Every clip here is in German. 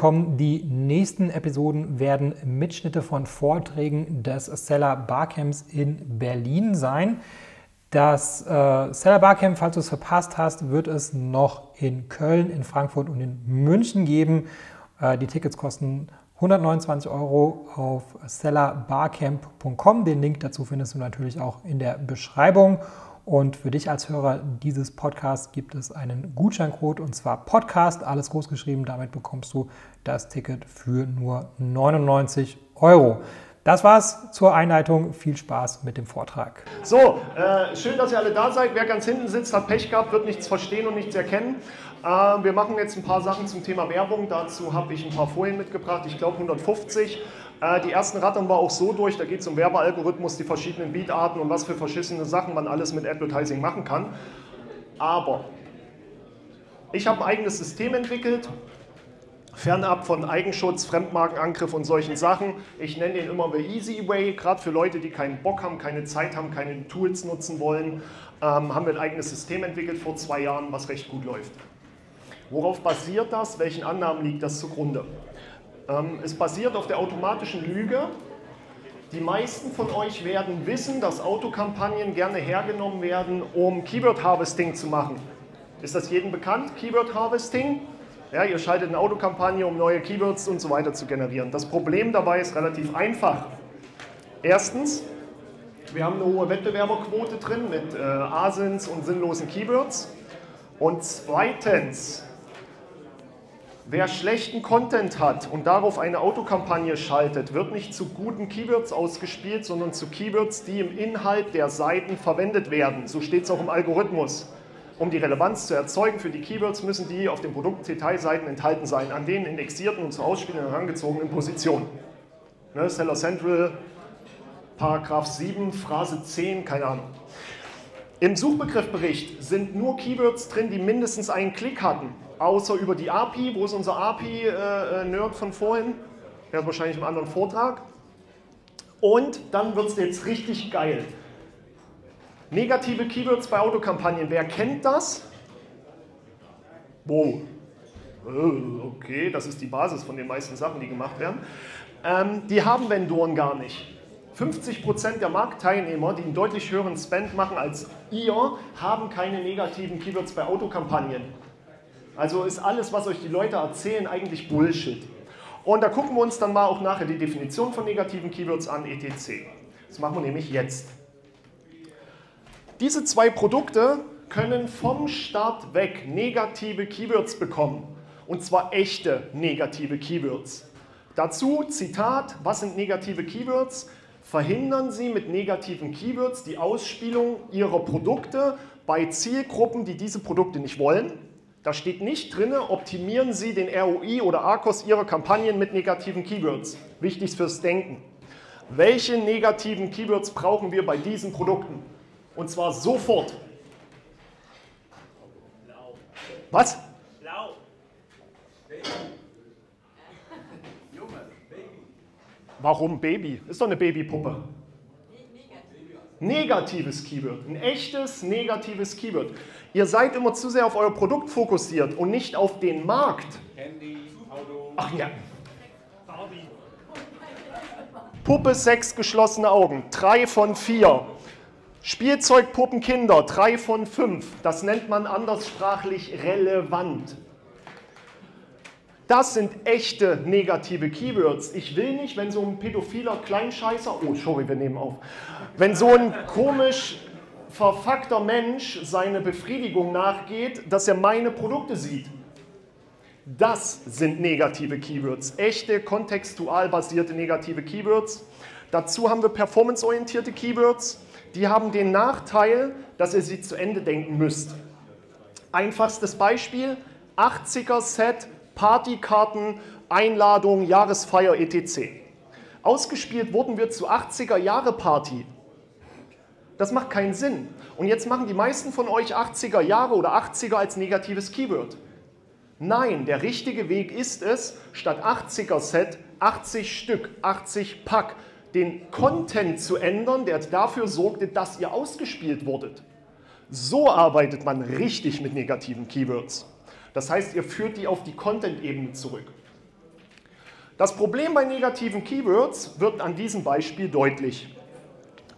willkommen. Die nächsten Episoden werden Mitschnitte von Vorträgen des Seller Barcamps in Berlin sein. Das äh, Seller Barcamp, falls du es verpasst hast, wird es noch in Köln, in Frankfurt und in München geben. Äh, die Tickets kosten 129 Euro auf sellerbarcamp.com. Den Link dazu findest du natürlich auch in der Beschreibung. Und für dich als Hörer dieses Podcasts gibt es einen Gutscheincode und zwar Podcast, alles groß geschrieben. Damit bekommst du das Ticket für nur 99 Euro. Das war's zur Einleitung. Viel Spaß mit dem Vortrag. So, äh, schön, dass ihr alle da seid. Wer ganz hinten sitzt, hat Pech gehabt, wird nichts verstehen und nichts erkennen. Äh, wir machen jetzt ein paar Sachen zum Thema Werbung. Dazu habe ich ein paar Folien mitgebracht. Ich glaube 150. Äh, die ersten rattern wir auch so durch. Da geht es um Werbealgorithmus, die verschiedenen Beatarten und was für verschissene Sachen man alles mit Advertising machen kann. Aber ich habe ein eigenes System entwickelt fernab von Eigenschutz, Fremdmarkenangriff und solchen Sachen. Ich nenne den immer The Easy Way, gerade für Leute, die keinen Bock haben, keine Zeit haben, keine Tools nutzen wollen, ähm, haben wir ein eigenes System entwickelt vor zwei Jahren, was recht gut läuft. Worauf basiert das? Welchen Annahmen liegt das zugrunde? Ähm, es basiert auf der automatischen Lüge. Die meisten von euch werden wissen, dass Autokampagnen gerne hergenommen werden, um Keyword Harvesting zu machen. Ist das jedem bekannt, Keyword Harvesting? Ja, ihr schaltet eine Autokampagne, um neue Keywords und so weiter zu generieren. Das Problem dabei ist relativ einfach. Erstens, wir haben eine hohe Wettbewerberquote drin mit äh, Asins und sinnlosen Keywords. Und zweitens, wer schlechten Content hat und darauf eine Autokampagne schaltet, wird nicht zu guten Keywords ausgespielt, sondern zu Keywords, die im Inhalt der Seiten verwendet werden. So steht es auch im Algorithmus. Um die Relevanz zu erzeugen für die Keywords, müssen die auf den Produktdetailseiten enthalten sein, an den indexierten und zu ausspielenden herangezogenen Positionen. Ne, Seller Central, Paragraph 7, Phrase 10, keine Ahnung. Im Suchbegriffbericht sind nur Keywords drin, die mindestens einen Klick hatten, außer über die API. Wo ist unser API-Nerd äh, von vorhin? Der ist wahrscheinlich im anderen Vortrag. Und dann wird es jetzt richtig geil. Negative Keywords bei Autokampagnen, wer kennt das? Wow. Äh, okay, das ist die Basis von den meisten Sachen, die gemacht werden. Ähm, die haben Vendoren gar nicht. 50% der Marktteilnehmer, die einen deutlich höheren Spend machen als ihr, haben keine negativen Keywords bei Autokampagnen. Also ist alles, was euch die Leute erzählen, eigentlich Bullshit. Und da gucken wir uns dann mal auch nachher die Definition von negativen Keywords an, etc. Das machen wir nämlich jetzt. Diese zwei Produkte können vom Start weg negative Keywords bekommen. Und zwar echte negative Keywords. Dazu Zitat, was sind negative Keywords? Verhindern Sie mit negativen Keywords die Ausspielung Ihrer Produkte bei Zielgruppen, die diese Produkte nicht wollen. Da steht nicht drin, optimieren Sie den ROI oder ARCOS Ihrer Kampagnen mit negativen Keywords. Wichtig fürs Denken. Welche negativen Keywords brauchen wir bei diesen Produkten? Und zwar sofort. Blau. Was? Blau. Baby. Junge, Baby. Warum Baby? Ist doch eine Babypuppe. Negatives Keyword, ein echtes negatives Keyword. Ihr seid immer zu sehr auf euer Produkt fokussiert und nicht auf den Markt. Handy, Auto. Ach ja. Puppe, sechs geschlossene Augen, drei von vier. Spielzeugpuppen Kinder, drei von fünf. Das nennt man anderssprachlich relevant. Das sind echte negative Keywords. Ich will nicht, wenn so ein pädophiler Kleinscheißer, oh, sorry, wir nehmen auf, wenn so ein komisch verfuckter Mensch seine Befriedigung nachgeht, dass er meine Produkte sieht. Das sind negative Keywords, echte kontextual basierte negative Keywords. Dazu haben wir performanceorientierte Keywords die haben den Nachteil, dass ihr sie zu Ende denken müsst. Einfachstes Beispiel, 80er Set, Partykarten, Einladung, Jahresfeier etc. Ausgespielt wurden wir zu 80er Jahre Party. Das macht keinen Sinn. Und jetzt machen die meisten von euch 80er Jahre oder 80er als negatives Keyword. Nein, der richtige Weg ist es, statt 80er Set 80 Stück, 80 Pack, den Content zu ändern, der dafür sorgte, dass ihr ausgespielt wurdet. So arbeitet man richtig mit negativen Keywords. Das heißt, ihr führt die auf die Content-Ebene zurück. Das Problem bei negativen Keywords wird an diesem Beispiel deutlich.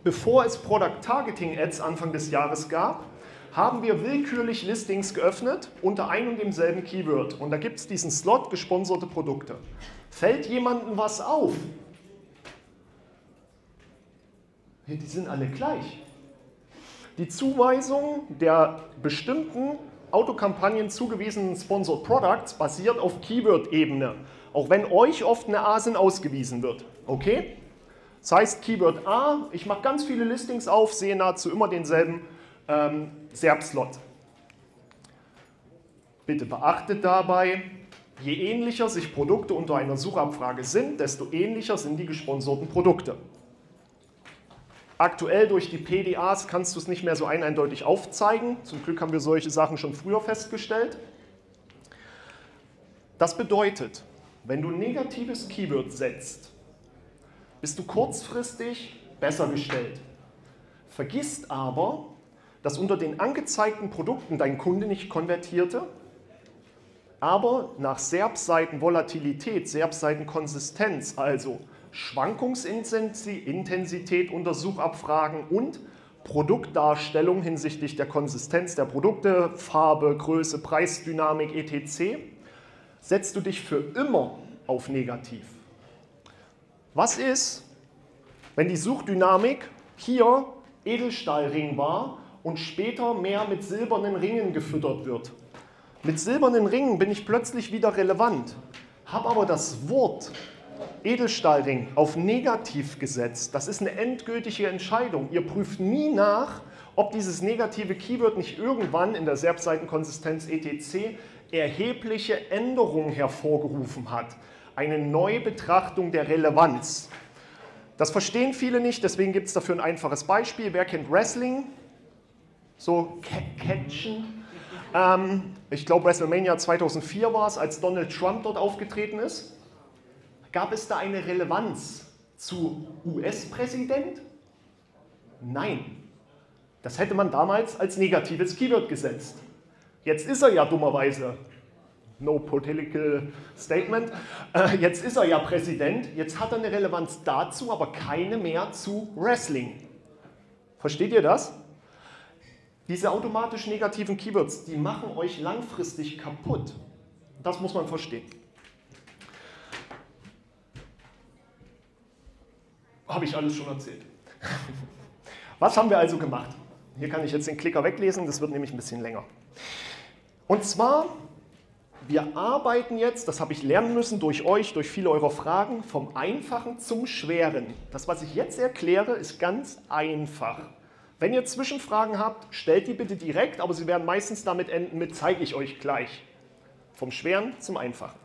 Bevor es Product Targeting Ads Anfang des Jahres gab, haben wir willkürlich Listings geöffnet unter einem und demselben Keyword. Und da gibt es diesen Slot gesponserte Produkte. Fällt jemandem was auf? Die sind alle gleich. Die Zuweisung der bestimmten Autokampagnen zugewiesenen Sponsored Products basiert auf Keyword-Ebene, auch wenn euch oft eine ASIN ausgewiesen wird. Okay? Das heißt Keyword A, ich mache ganz viele Listings auf, sehe nahezu immer denselben ähm, SERP-Slot. Bitte beachtet dabei, je ähnlicher sich Produkte unter einer Suchabfrage sind, desto ähnlicher sind die gesponserten Produkte. Aktuell durch die PDAs kannst du es nicht mehr so eindeutig aufzeigen. Zum Glück haben wir solche Sachen schon früher festgestellt. Das bedeutet, wenn du negatives Keyword setzt, bist du kurzfristig besser gestellt. Vergisst aber, dass unter den angezeigten Produkten dein Kunde nicht konvertierte, aber nach SERP-Seiten Volatilität, SERP-Seiten Konsistenz, also Schwankungsintensität unter Suchabfragen und Produktdarstellung hinsichtlich der Konsistenz der Produkte, Farbe, Größe, Preisdynamik etc. setzt du dich für immer auf negativ. Was ist, wenn die Suchdynamik hier Edelstahlring war und später mehr mit silbernen Ringen gefüttert wird? Mit silbernen Ringen bin ich plötzlich wieder relevant, habe aber das Wort Edelstahlring auf negativ gesetzt. Das ist eine endgültige Entscheidung. Ihr prüft nie nach, ob dieses negative Keyword nicht irgendwann in der SERP-Seitenkonsistenz etc. erhebliche Änderungen hervorgerufen hat. Eine Neubetrachtung der Relevanz. Das verstehen viele nicht, deswegen gibt es dafür ein einfaches Beispiel. Wer kennt Wrestling? So catchen. Ähm, ich glaube, WrestleMania 2004 war es, als Donald Trump dort aufgetreten ist. Gab es da eine Relevanz zu US-Präsident? Nein. Das hätte man damals als negatives Keyword gesetzt. Jetzt ist er ja dummerweise, no political statement, äh, jetzt ist er ja Präsident, jetzt hat er eine Relevanz dazu, aber keine mehr zu Wrestling. Versteht ihr das? Diese automatisch negativen Keywords, die machen euch langfristig kaputt. Das muss man verstehen. Habe ich alles schon erzählt. Was haben wir also gemacht? Hier kann ich jetzt den Klicker weglesen, das wird nämlich ein bisschen länger. Und zwar, wir arbeiten jetzt, das habe ich lernen müssen durch euch, durch viele eurer Fragen, vom Einfachen zum Schweren. Das, was ich jetzt erkläre, ist ganz einfach. Wenn ihr Zwischenfragen habt, stellt die bitte direkt, aber sie werden meistens damit enden mit zeige ich euch gleich. Vom Schweren zum Einfachen.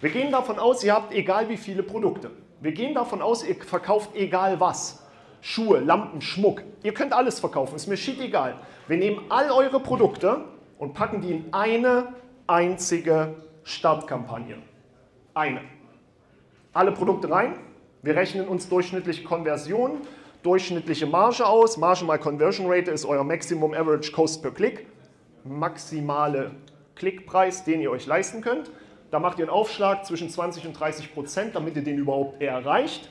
Wir gehen davon aus, ihr habt egal wie viele Produkte. Wir gehen davon aus, ihr verkauft egal was. Schuhe, Lampen, Schmuck. Ihr könnt alles verkaufen, ist mir shit egal. Wir nehmen all eure Produkte und packen die in eine einzige Startkampagne. Eine. Alle Produkte rein. Wir rechnen uns durchschnittliche Konversion, durchschnittliche Marge aus. Marge mal Conversion Rate ist euer Maximum Average Cost per Click. Maximale Klickpreis, den ihr euch leisten könnt. Da macht ihr einen Aufschlag zwischen 20 und 30 Prozent, damit ihr den überhaupt erreicht.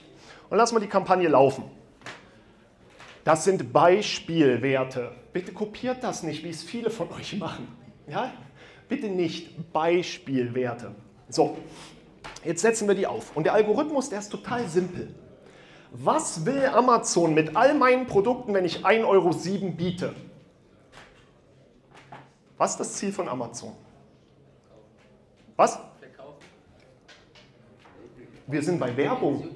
Und lassen wir die Kampagne laufen. Das sind Beispielwerte. Bitte kopiert das nicht, wie es viele von euch machen. Ja? Bitte nicht Beispielwerte. So, jetzt setzen wir die auf. Und der Algorithmus, der ist total simpel. Was will Amazon mit all meinen Produkten, wenn ich 1,07 Euro biete? Was ist das Ziel von Amazon? Was? Wir sind bei Werbung.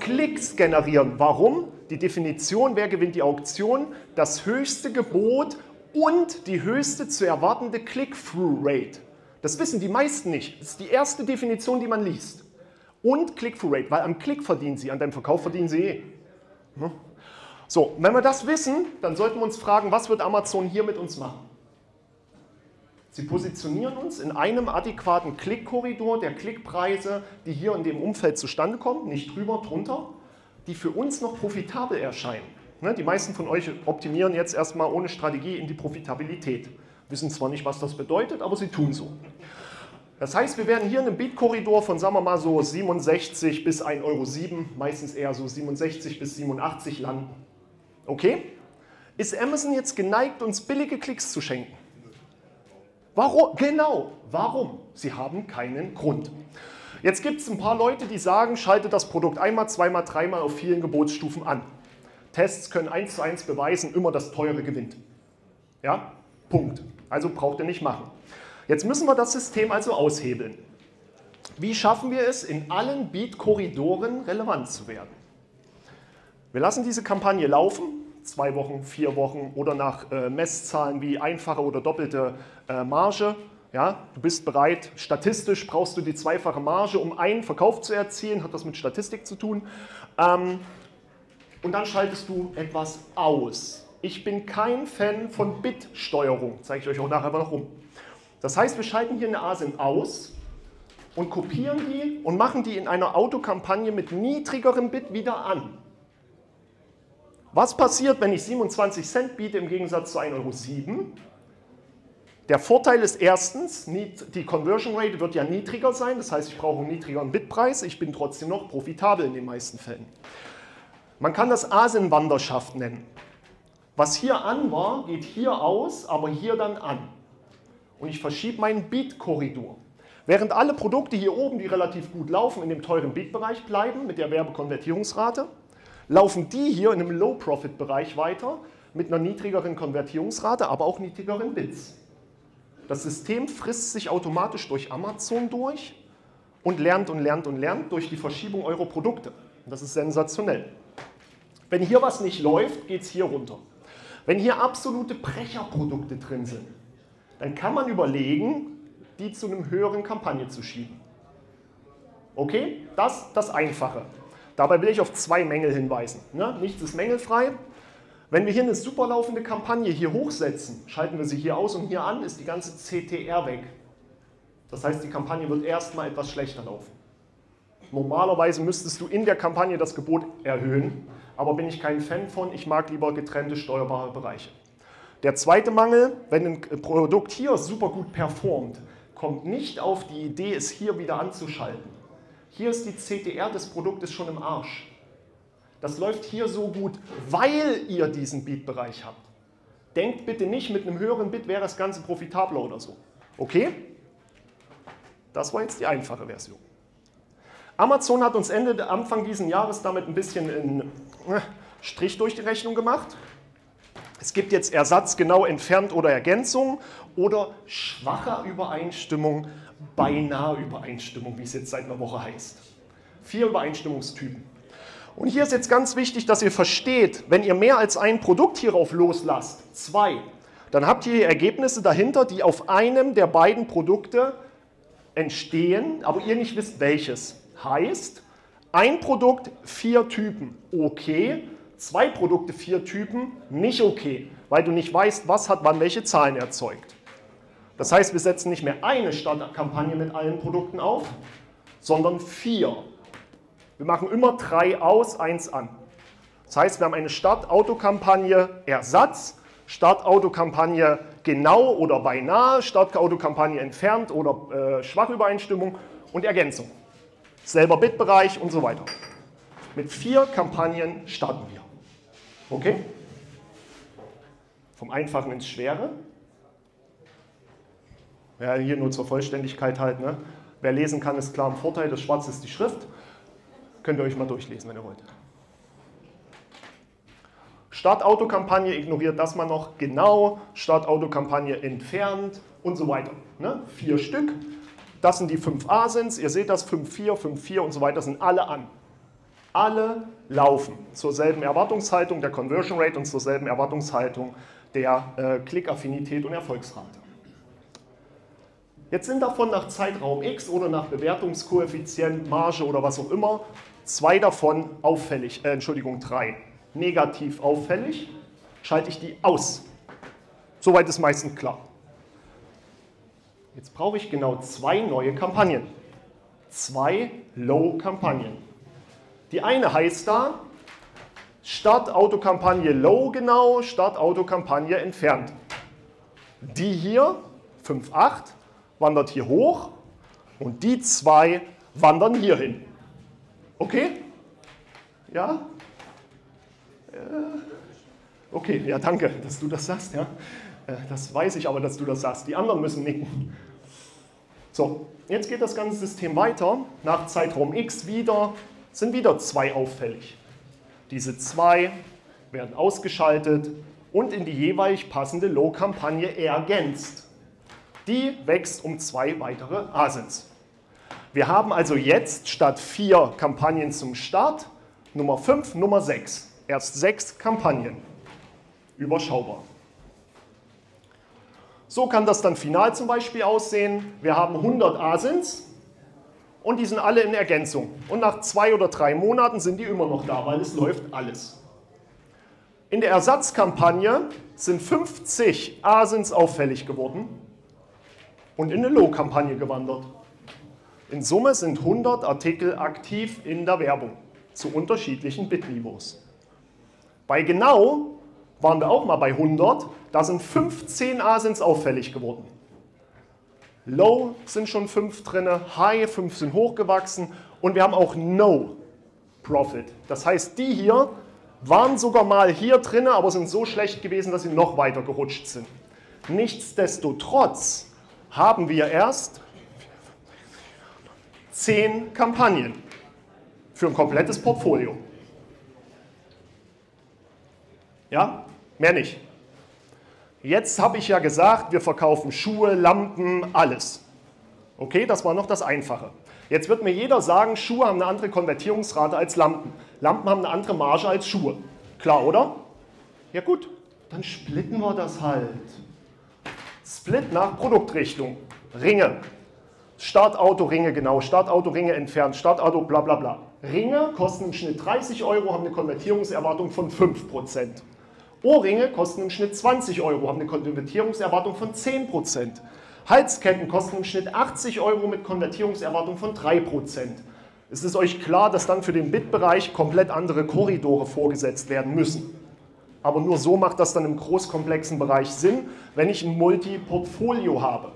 Klicks generieren. Warum? Die Definition, wer gewinnt die Auktion? Das höchste Gebot und die höchste zu erwartende Click-Through-Rate. Das wissen die meisten nicht. Das ist die erste Definition, die man liest. Und Click-Through-Rate, weil am Klick verdienen sie, an deinem Verkauf verdienen sie eh. Hm? So, wenn wir das wissen, dann sollten wir uns fragen, was wird Amazon hier mit uns machen? Sie positionieren uns in einem adäquaten Klickkorridor der Klickpreise, die hier in dem Umfeld zustande kommen, nicht drüber, drunter, die für uns noch profitabel erscheinen. Ne, die meisten von euch optimieren jetzt erstmal ohne Strategie in die Profitabilität. Wissen zwar nicht, was das bedeutet, aber sie tun so. Das heißt, wir werden hier in einem Beat-Korridor von, sagen wir mal, so 67 bis 1,07 Euro, meistens eher so 67 bis 87 landen. Okay? Ist Amazon jetzt geneigt, uns billige Klicks zu schenken? Warum? Genau. Warum? Sie haben keinen Grund. Jetzt gibt es ein paar Leute, die sagen, schalte das Produkt einmal, zweimal, dreimal auf vielen Gebotsstufen an. Tests können eins zu eins beweisen, immer das Teure gewinnt. Ja? Punkt. Also braucht ihr nicht machen. Jetzt müssen wir das System also aushebeln. Wie schaffen wir es, in allen Beat-Korridoren relevant zu werden? Wir lassen diese Kampagne laufen, zwei Wochen, vier Wochen oder nach äh, Messzahlen wie einfache oder doppelte äh, Marge. Ja, du bist bereit, statistisch brauchst du die zweifache Marge, um einen Verkauf zu erzielen, hat das mit Statistik zu tun. Ähm, und dann schaltest du etwas aus. Ich bin kein Fan von Bitsteuerung, zeige ich euch auch nachher noch rum. Das heißt, wir schalten hier eine ASIN aus und kopieren die und machen die in einer Autokampagne mit niedrigerem Bit wieder an. Was passiert, wenn ich 27 Cent biete im Gegensatz zu 1,07 Euro? Der Vorteil ist erstens, die Conversion Rate wird ja niedriger sein, das heißt, ich brauche einen niedrigeren Bitpreis, ich bin trotzdem noch profitabel in den meisten Fällen. Man kann das Asenwanderschaft nennen. Was hier an war, geht hier aus, aber hier dann an und ich verschiebe meinen Beat-Korridor. Während alle Produkte hier oben, die relativ gut laufen, in dem teuren Beat-Bereich bleiben mit der Werbekonvertierungsrate, laufen die hier in einem Low-Profit-Bereich weiter mit einer niedrigeren Konvertierungsrate, aber auch niedrigeren Bits. Das System frisst sich automatisch durch Amazon durch und lernt und lernt und lernt durch die Verschiebung eurer Produkte. Das ist sensationell. Wenn hier was nicht läuft, geht es hier runter. Wenn hier absolute Brecherprodukte drin sind, dann kann man überlegen, die zu einem höheren Kampagne zu schieben. Okay, das das Einfache. Dabei will ich auf zwei Mängel hinweisen. Ne? Nichts ist mängelfrei. Wenn wir hier eine super laufende Kampagne hier hochsetzen, schalten wir sie hier aus und hier an, ist die ganze CTR weg. Das heißt, die Kampagne wird erstmal etwas schlechter laufen. Normalerweise müsstest du in der Kampagne das Gebot erhöhen, aber bin ich kein Fan von, ich mag lieber getrennte steuerbare Bereiche. Der zweite Mangel, wenn ein Produkt hier super gut performt, kommt nicht auf die Idee, es hier wieder anzuschalten. Hier ist die CTR des Produktes schon im Arsch. Das läuft hier so gut, weil ihr diesen Bit-Bereich habt. Denkt bitte nicht, mit einem höheren Bit wäre das Ganze profitabler oder so. Okay? Das war jetzt die einfache Version. Amazon hat uns Ende, Anfang dieses Jahres damit ein bisschen einen äh, Strich durch die Rechnung gemacht. Es gibt jetzt Ersatz genau entfernt oder Ergänzung oder schwache Übereinstimmung, beinahe Übereinstimmung, wie es jetzt seit einer Woche heißt. Vier Übereinstimmungstypen. Und hier ist jetzt ganz wichtig, dass ihr versteht, wenn ihr mehr als ein Produkt hierauf loslasst, zwei, dann habt ihr Ergebnisse dahinter, die auf einem der beiden Produkte entstehen, aber ihr nicht wisst welches. Heißt, ein Produkt, vier Typen, okay, zwei Produkte, vier Typen nicht okay, weil du nicht weißt, was hat wann welche Zahlen erzeugt. Das heißt, wir setzen nicht mehr eine Startkampagne mit allen Produkten auf, sondern vier. Wir machen immer drei aus, eins an. Das heißt, wir haben eine Startautokampagne Ersatz, Startautokampagne genau oder beinahe, Startautokampagne entfernt oder äh, Schwachübereinstimmung und Ergänzung. Selber Bitbereich und so weiter. Mit vier Kampagnen starten wir. Okay? Vom Einfachen ins Schwere. Ja, hier nur zur Vollständigkeit halt. Ne? Wer lesen kann, ist klar im Vorteil. Das Schwarze ist die Schrift. Könnt ihr euch mal durchlesen, wenn ihr wollt. Startautokampagne ignoriert das mal noch genau. Startautokampagne entfernt und so weiter. Ne? Vier Stück. Das sind die 5 Asins. Ihr seht das, 5.4, 5.4 und so weiter sind alle an alle laufen zur selben Erwartungshaltung der Conversion Rate und zur selben Erwartungshaltung der äh, Klickaffinität und Erfolgsrate. Jetzt sind davon nach Zeitraum X oder nach Bewertungskoeffizient, Marge oder was auch immer, zwei davon auffällig, äh, Entschuldigung, drei negativ auffällig, schalte ich die aus. Soweit ist meistens klar. Jetzt brauche ich genau zwei neue Kampagnen. Zwei Low-Kampagnen. Die eine heißt da, Start Autokampagne Low genau, Start Autokampagne entfernt. Die hier, 5.8, wandert hier hoch Und die zwei wandern hierhin. Okay? Ja? Äh, okay, ja, danke, dass du das sagst. Ja? Äh, das weiß ich aber, dass du das sagst. Die anderen müssen nicken. So, jetzt geht das ganze System weiter. Nach Zeitraum x wieder sind wieder zwei auffällig. Diese zwei werden ausgeschaltet und in die jeweilig passende Low-Kampagne ergänzt. Die wächst um zwei weitere Asins. Wir haben also jetzt statt vier Kampagnen zum Start Nummer 5, Nummer 6. Erst sechs Kampagnen. Überschaubar. So kann das dann final zum Beispiel aussehen. Wir haben 100 Asins und die sind alle in Ergänzung. Und nach zwei oder drei Monaten sind die immer noch da, weil es läuft alles. In der Ersatzkampagne sind 50 Asins auffällig geworden und in eine Low-Kampagne gewandert. In Summe sind 100 Artikel aktiv in der Werbung zu unterschiedlichen Bitniveaus. Bei genau waren wir auch mal bei 100, da sind 15 Asins auffällig geworden. Low sind schon 5 drin, High 5 sind hochgewachsen und wir haben auch No Profit. Das heißt, die hier waren sogar mal hier drin, aber sind so schlecht gewesen, dass sie noch weiter gerutscht sind. Nichtsdestotrotz haben wir erst 10 Kampagnen für ein komplettes Portfolio. Ja, mehr nicht. Jetzt habe ich ja gesagt, wir verkaufen Schuhe, Lampen, alles. Okay, das war noch das Einfache. Jetzt wird mir jeder sagen, Schuhe haben eine andere Konvertierungsrate als Lampen. Lampen haben eine andere Marge als Schuhe. Klar, oder? Ja gut, dann splitten wir das halt. Split nach Produktrichtung. Ringe. Startauto-Ringe, genau. Startauto-Ringe entfernt. Startauto, bla bla bla. Ringe kosten im Schnitt 30 Euro, haben eine Konvertierungserwartung von 5%. Ohrringe kosten im Schnitt 20 Euro, haben eine Konvertierungserwartung von 10%. Halsketten kosten im Schnitt 80 Euro mit Konvertierungserwartung von 3%. Es ist euch klar, dass dann für den Bit-Bereich komplett andere Korridore vorgesetzt werden müssen. Aber nur so macht das dann im großkomplexen Bereich Sinn, wenn ich ein Multi-Portfolio habe.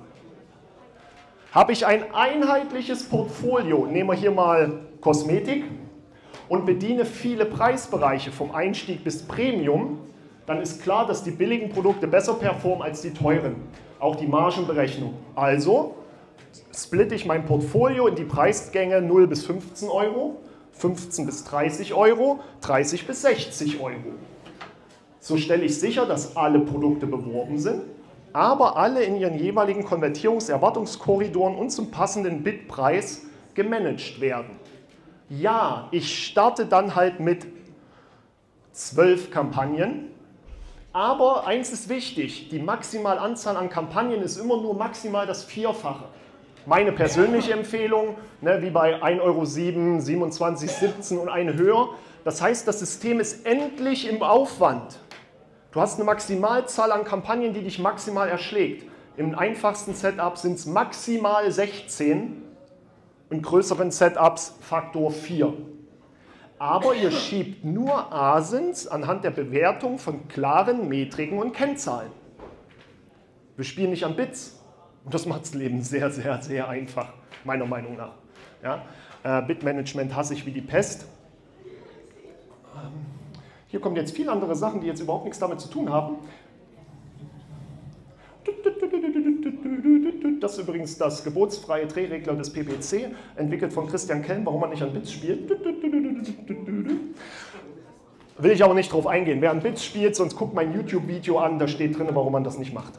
Habe ich ein einheitliches Portfolio, nehmen wir hier mal Kosmetik und bediene viele Preisbereiche vom Einstieg bis Premium, dann ist klar, dass die billigen Produkte besser performen als die teuren. Auch die Margenberechnung. Also splitte ich mein Portfolio in die Preisgänge 0 bis 15 Euro, 15 bis 30 Euro, 30 bis 60 Euro. So stelle ich sicher, dass alle Produkte beworben sind, aber alle in ihren jeweiligen Konvertierungserwartungskorridoren und zum passenden Bitpreis gemanagt werden. Ja, ich starte dann halt mit zwölf Kampagnen, aber eins ist wichtig, die Maximalanzahl an Kampagnen ist immer nur maximal das Vierfache. Meine persönliche Empfehlung, ne, wie bei 1,07 Euro, 27,17 und eine höher. Das heißt, das System ist endlich im Aufwand. Du hast eine Maximalzahl an Kampagnen, die dich maximal erschlägt. Im einfachsten Setup sind es maximal 16, in größeren Setups Faktor 4 aber ihr schiebt nur Asins anhand der Bewertung von klaren Metriken und Kennzahlen. Wir spielen nicht an Bits und das macht das Leben sehr, sehr, sehr einfach, meiner Meinung nach. Ja? Äh, Bitmanagement hasse ich wie die Pest. Ähm, hier kommen jetzt viele andere Sachen, die jetzt überhaupt nichts damit zu tun haben. Das ist übrigens das gebotsfreie Drehregler des PPC, entwickelt von Christian Kelm, warum man nicht an Bits spielt. Will ich aber nicht drauf eingehen. Wer an Bits spielt, sonst guckt mein YouTube-Video an, da steht drin, warum man das nicht macht.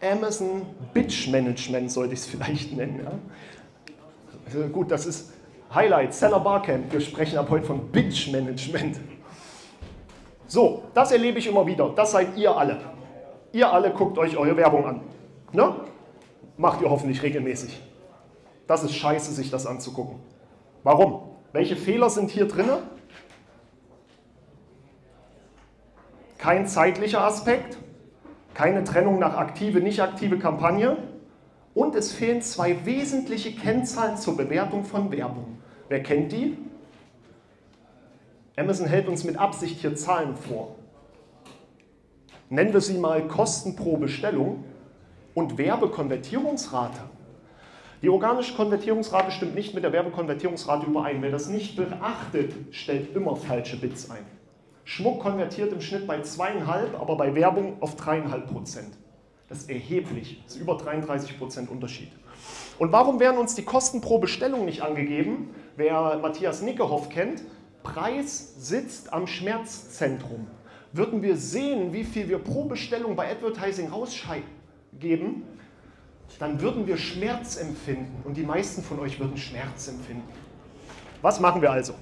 Amazon Bitch Management sollte ich es vielleicht nennen. Ja? Also gut, das ist Highlight, Seller Barcamp. Wir sprechen ab heute von Bitch Management. So, das erlebe ich immer wieder. Das seid ihr alle. Ihr alle guckt euch eure Werbung an. Ne? Macht ihr hoffentlich regelmäßig. Das ist scheiße, sich das anzugucken. Warum? Welche Fehler sind hier drin? Kein zeitlicher Aspekt, keine Trennung nach aktive, nicht aktive Kampagne und es fehlen zwei wesentliche Kennzahlen zur Bewertung von Werbung. Wer kennt die? Amazon hält uns mit Absicht hier Zahlen vor. Nennen wir sie mal Kosten pro Bestellung. und Werbekonvertierungsrate. Die organische Konvertierungsrate stimmt nicht mit der Werbekonvertierungsrate überein. Wer das nicht beachtet, stellt immer falsche Bits ein. Schmuck konvertiert im Schnitt bei zweieinhalb, aber bei Werbung auf dreieinhalb Prozent. Das ist erheblich, das ist über 33 Prozent Unterschied. Und warum werden uns die Kosten pro Bestellung nicht angegeben? Wer Matthias Nickehoff kennt, Preis sitzt am Schmerzzentrum. Würden wir sehen, wie viel wir pro Bestellung bei Advertising rausgeben, dann würden wir Schmerz empfinden und die meisten von euch würden Schmerz empfinden. Was machen wir also?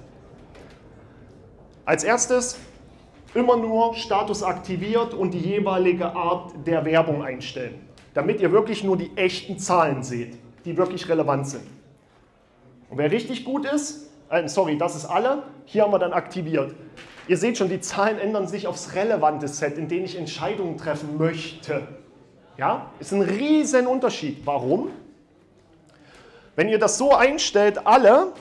Als erstes immer nur Status aktiviert und die jeweilige Art der Werbung einstellen, damit ihr wirklich nur die echten Zahlen seht, die wirklich relevant sind. Und wer richtig gut ist, äh, sorry, das ist alle, hier haben wir dann aktiviert. Ihr seht schon, die Zahlen ändern sich aufs relevante Set, in dem ich Entscheidungen treffen möchte. Ja, ist ein riesen Unterschied. Warum? Wenn ihr das so einstellt, alle,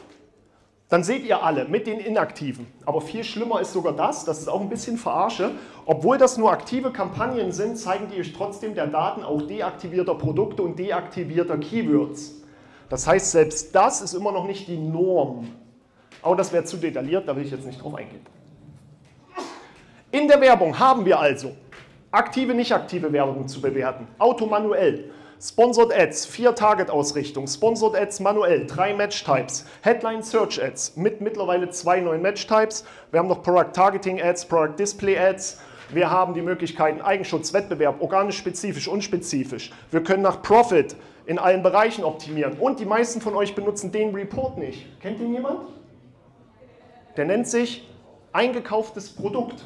dann seht ihr alle mit den Inaktiven. Aber viel schlimmer ist sogar das, das ist auch ein bisschen verarsche, obwohl das nur aktive Kampagnen sind, zeigen die euch trotzdem der Daten auch deaktivierter Produkte und deaktivierter Keywords. Das heißt, selbst das ist immer noch nicht die Norm. Aber das wäre zu detailliert, da will ich jetzt nicht drauf eingehen. In der Werbung haben wir also aktive, nicht aktive Werbung zu bewerten. Auto manuell. Sponsored Ads, vier Target-Ausrichtung, Sponsored Ads manuell, drei Match-Types, Headline Search Ads mit mittlerweile zwei neuen Match-Types. Wir haben noch Product Targeting Ads, Product Display Ads. Wir haben die Möglichkeiten Eigenschutz, Wettbewerb, organisch spezifisch, unspezifisch. Wir können nach Profit in allen Bereichen optimieren. Und die meisten von euch benutzen den Report nicht. Kennt ihn jemand? Der nennt sich eingekauftes Produkt.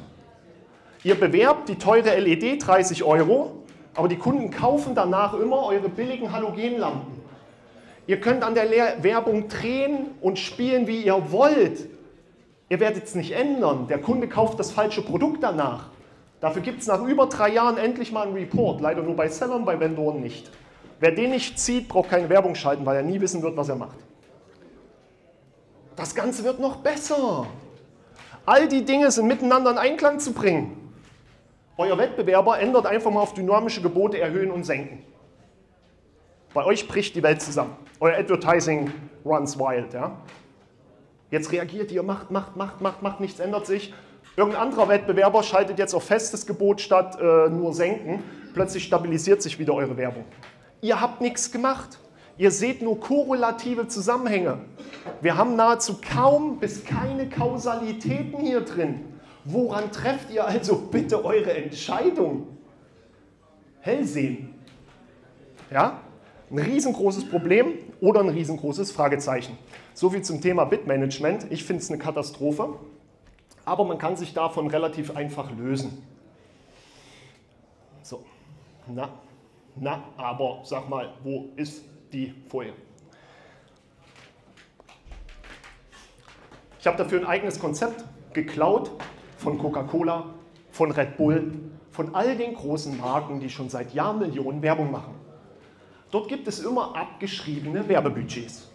Ihr bewerbt die teure LED 30 Euro, aber die Kunden kaufen danach immer eure billigen Halogenlampen. Ihr könnt an der Werbung drehen und spielen, wie ihr wollt. Ihr werdet es nicht ändern. Der Kunde kauft das falsche Produkt danach. Dafür gibt es nach über drei Jahren endlich mal einen Report. Leider nur bei Sellern, bei Vendoren nicht. Wer den nicht zieht, braucht keine Werbung schalten, weil er nie wissen wird, was er macht. Das Ganze wird noch besser. All die Dinge sind miteinander in Einklang zu bringen. Euer Wettbewerber ändert einfach mal auf dynamische Gebote erhöhen und senken. Bei euch bricht die Welt zusammen. Euer Advertising runs wild. Ja? Jetzt reagiert ihr, macht, macht, macht, macht, macht, nichts ändert sich. Irgendein anderer Wettbewerber schaltet jetzt auf festes Gebot statt äh, nur senken. Plötzlich stabilisiert sich wieder eure Werbung. Ihr habt nichts gemacht. Ihr seht nur korrelative Zusammenhänge. Wir haben nahezu kaum bis keine Kausalitäten hier drin. Woran trefft ihr also bitte eure Entscheidung? Hellsehen. Ja? Ein riesengroßes Problem oder ein riesengroßes Fragezeichen. So viel zum Thema Bitmanagement. Ich finde es eine Katastrophe, aber man kann sich davon relativ einfach lösen. So, na, na, aber sag mal, wo ist die Folie. Ich habe dafür ein eigenes Konzept geklaut von Coca-Cola, von Red Bull, von all den großen Marken, die schon seit Jahren Millionen Werbung machen. Dort gibt es immer abgeschriebene Werbebudgets.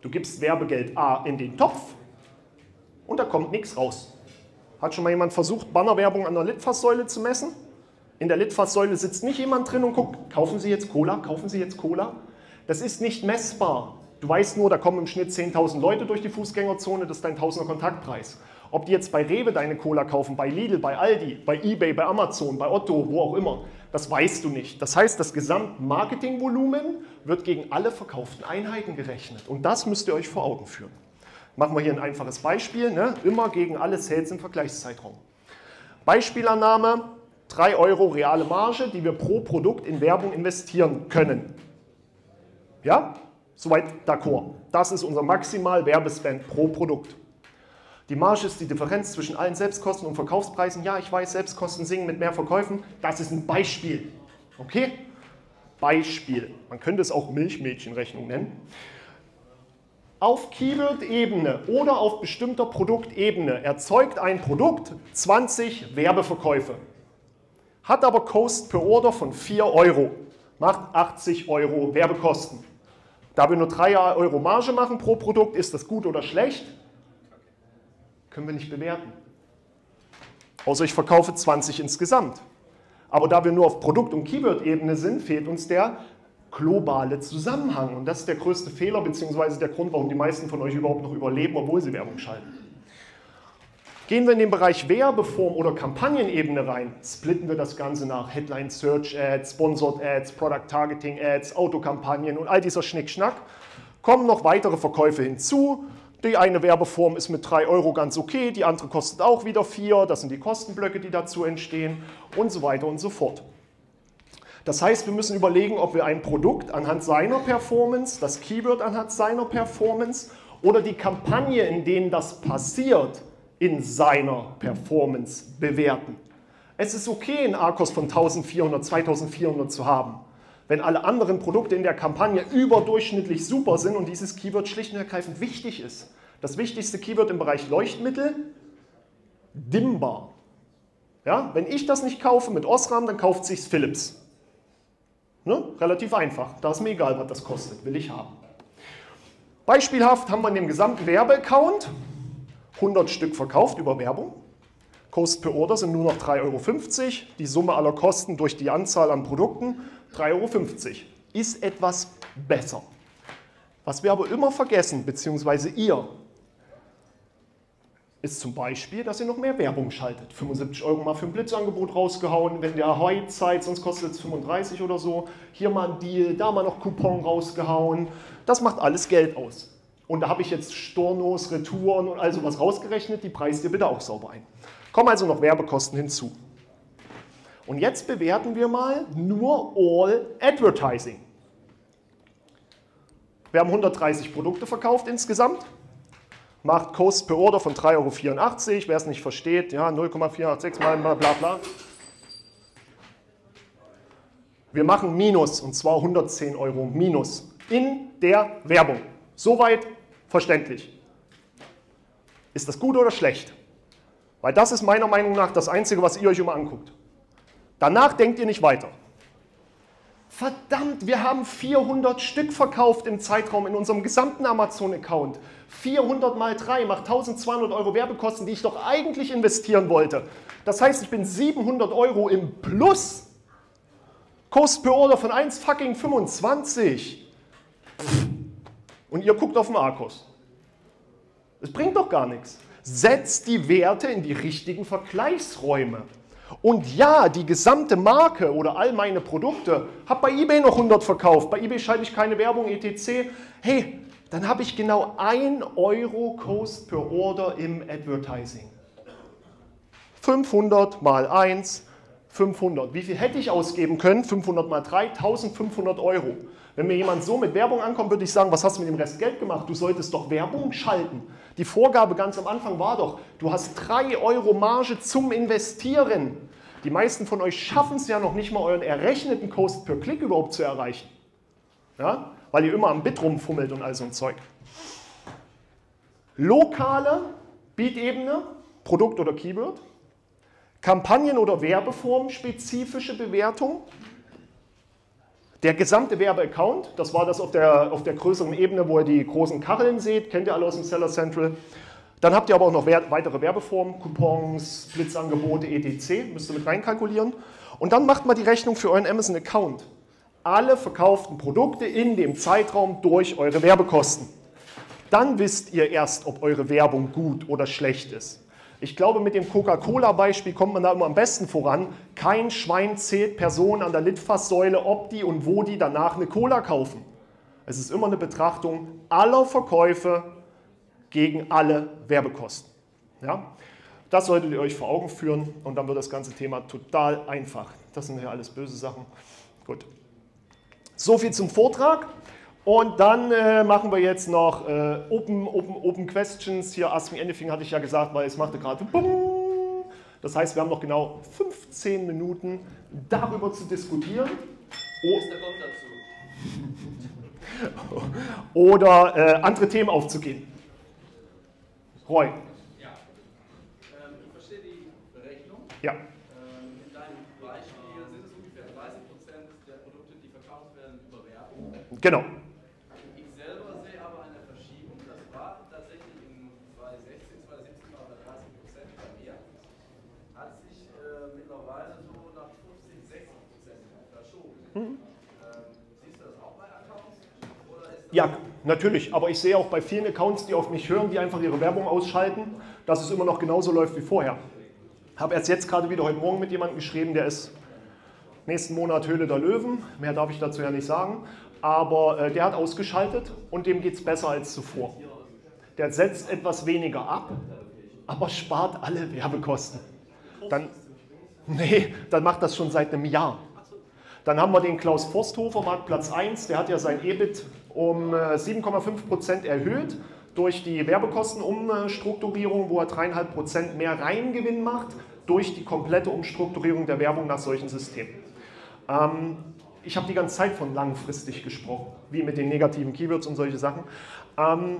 Du gibst Werbegeld A in den Topf und da kommt nichts raus. Hat schon mal jemand versucht, Bannerwerbung an der Litfaßsäule zu messen? In der Litfaßsäule sitzt nicht jemand drin und guckt, kaufen Sie jetzt Cola, kaufen Sie jetzt Cola. Das ist nicht messbar. Du weißt nur, da kommen im Schnitt 10.000 Leute durch die Fußgängerzone, das ist dein Tausender Kontaktpreis. Ob die jetzt bei Rewe deine Cola kaufen, bei Lidl, bei Aldi, bei Ebay, bei Amazon, bei Otto, wo auch immer, das weißt du nicht. Das heißt, das Gesamtmarketingvolumen wird gegen alle verkauften Einheiten gerechnet. Und das müsst ihr euch vor Augen führen. Machen wir hier ein einfaches Beispiel, ne? immer gegen alle Sales im Vergleichszeitraum. Beispielannahme, 3 Euro reale Marge, die wir pro Produkt in Werbung investieren können. Ja, soweit d'accord. Das ist unser maximal Werbespend pro Produkt. Die Marge ist die Differenz zwischen allen Selbstkosten und Verkaufspreisen. Ja, ich weiß, Selbstkosten singen mit mehr Verkäufen. Das ist ein Beispiel. Okay? Beispiel. Man könnte es auch Milchmädchenrechnung nennen. Auf Keyword-Ebene oder auf bestimmter Produktebene erzeugt ein Produkt 20 Werbeverkäufe. Hat aber Cost per Order von 4 Euro. Macht 80 Euro Werbekosten. Da wir nur 3 Euro Marge machen pro Produkt, ist das gut oder schlecht? Können wir nicht bewerten. Außer ich verkaufe 20 insgesamt. Aber da wir nur auf Produkt- und Keyword-Ebene sind, fehlt uns der globale Zusammenhang. Und das ist der größte Fehler, beziehungsweise der Grund, warum die meisten von euch überhaupt noch überleben, obwohl sie Werbung schalten. Gehen wir in den Bereich Werbeform oder Kampagnenebene rein, splitten wir das Ganze nach Headline Search Ads, Sponsored Ads, Product Targeting Ads, Autokampagnen und all dieser Schnickschnack. Kommen noch weitere Verkäufe hinzu. Die eine Werbeform ist mit 3 Euro ganz okay, die andere kostet auch wieder 4. Das sind die Kostenblöcke, die dazu entstehen und so weiter und so fort. Das heißt, wir müssen überlegen, ob wir ein Produkt anhand seiner Performance, das Keyword anhand seiner Performance oder die Kampagne, in denen das passiert, in seiner Performance bewerten. Es ist okay, einen ARKOS von 1400, 2400 zu haben, wenn alle anderen Produkte in der Kampagne überdurchschnittlich super sind und dieses Keyword schlicht und ergreifend wichtig ist. Das wichtigste Keyword im Bereich Leuchtmittel, dimmbar. Ja, wenn ich das nicht kaufe mit Osram, dann kauft sich Philips. Ne? Relativ einfach. Da ist mir egal, was das kostet, will ich haben. Beispielhaft haben wir in dem gesamten Werbeaccount 100 Stück verkauft über Werbung. Cost per Order sind nur noch 3,50 Euro. Die Summe aller Kosten durch die Anzahl an Produkten 3,50 Euro. Ist etwas besser. Was wir aber immer vergessen, beziehungsweise ihr, ist zum Beispiel, dass ihr noch mehr Werbung schaltet. 75 Euro mal für ein Blitzangebot rausgehauen, wenn der High-Zeit, sonst kostet es 35 oder so. Hier mal ein Deal, da mal noch Coupon rausgehauen. Das macht alles Geld aus. Und da habe ich jetzt Stornos, Retouren und all sowas rausgerechnet, die preist ihr bitte auch sauber ein. Kommen also noch Werbekosten hinzu. Und jetzt bewerten wir mal nur All Advertising. Wir haben 130 Produkte verkauft insgesamt. Macht Cost per Order von 3,84 Euro. Wer es nicht versteht, ja, 0,486 mal bla bla. Wir machen Minus und zwar 110 Euro Minus in der Werbung. Soweit verständlich. Ist das gut oder schlecht? Weil das ist meiner Meinung nach das Einzige, was ihr euch immer anguckt. Danach denkt ihr nicht weiter. Verdammt, wir haben 400 Stück verkauft im Zeitraum in unserem gesamten Amazon-Account. 400 mal 3 macht 1200 Euro Werbekosten, die ich doch eigentlich investieren wollte. Das heißt, ich bin 700 Euro im Plus. Cost per Order von 1 fucking 25. Pff. Und ihr guckt auf den Arkos. Das bringt doch gar nichts. Setzt die Werte in die richtigen Vergleichsräume. Und ja, die gesamte Marke oder all meine Produkte, habe bei eBay noch 100 verkauft, bei eBay schalte ich keine Werbung, etc. Hey, dann habe ich genau 1 Euro Cost per Order im Advertising. 500 mal 1, 500. Wie viel hätte ich ausgeben können? 500 mal 3, 1500 Euro. Wenn mir jemand so mit Werbung ankommt, würde ich sagen, was hast du mit dem Rest Geld gemacht? Du solltest doch Werbung schalten. Die Vorgabe ganz am Anfang war doch, du hast 3 Euro Marge zum Investieren. Die meisten von euch schaffen es ja noch nicht mal, euren errechneten Cost per Klick überhaupt zu erreichen. Ja? Weil ihr immer am Bit rumfummelt und all so ein Zeug. Lokale Beat-Ebene, Produkt oder Keyword. Kampagnen- oder Werbeform spezifische Bewertung. Der gesamte Werbeaccount, das war das auf der, auf der größeren Ebene, wo ihr die großen Kacheln seht, kennt ihr alle aus dem Seller Central. Dann habt ihr aber auch noch weitere Werbeformen, Coupons, Blitzangebote, etc. Müsst ihr mit reinkalkulieren. Und dann macht mal die Rechnung für euren Amazon-Account. Alle verkauften Produkte in dem Zeitraum durch eure Werbekosten. Dann wisst ihr erst, ob eure Werbung gut oder schlecht ist. Ich glaube, mit dem Coca-Cola-Beispiel kommt man da immer am besten voran. Kein Schwein zählt Personen an der Litfaßsäule, ob die und wo die danach eine Cola kaufen. Es ist immer eine Betrachtung aller Verkäufe gegen alle Werbekosten. Ja? Das solltet ihr euch vor Augen führen und dann wird das ganze Thema total einfach. Das sind ja alles böse Sachen. Gut. So viel zum Vortrag. Und dann äh, machen wir jetzt noch äh, Open, Open, Open Questions. Hier Ask Me Anything hatte ich ja gesagt, weil es machte gerade BUM. Das heißt, wir haben noch genau 15 Minuten darüber zu diskutieren. Oh. Oder äh, andere Themen aufzugehen. Roy. Ja. Ähm, ich verstehe die Berechnung. Ja. Ähm, Ja, natürlich. Aber ich sehe auch bei vielen Accounts, die auf mich hören, die einfach ihre Werbung ausschalten, dass es immer noch genauso läuft wie vorher. Habe erst jetzt gerade wieder heute Morgen mit jemandem geschrieben, der ist nächsten Monat Höhle der Löwen. Mehr darf ich dazu ja nicht sagen. Aber äh, der hat ausgeschaltet und dem geht es besser als zuvor. Der setzt etwas weniger ab, aber spart alle Werbekosten. Dann, nee, dann macht das schon seit einem Jahr. Dann haben wir den Klaus Forsthofer, Marktplatz 1, der hat ja sein EBIT um 7,5% äh, erhöht durch die Werbekostenumstrukturierung, wo er 3,5% mehr Reingewinn macht, durch die komplette Umstrukturierung der Werbung nach solchen Systemen. Ähm, ich habe die ganze Zeit von langfristig gesprochen, wie mit den negativen Keywords und solche Sachen. Ähm,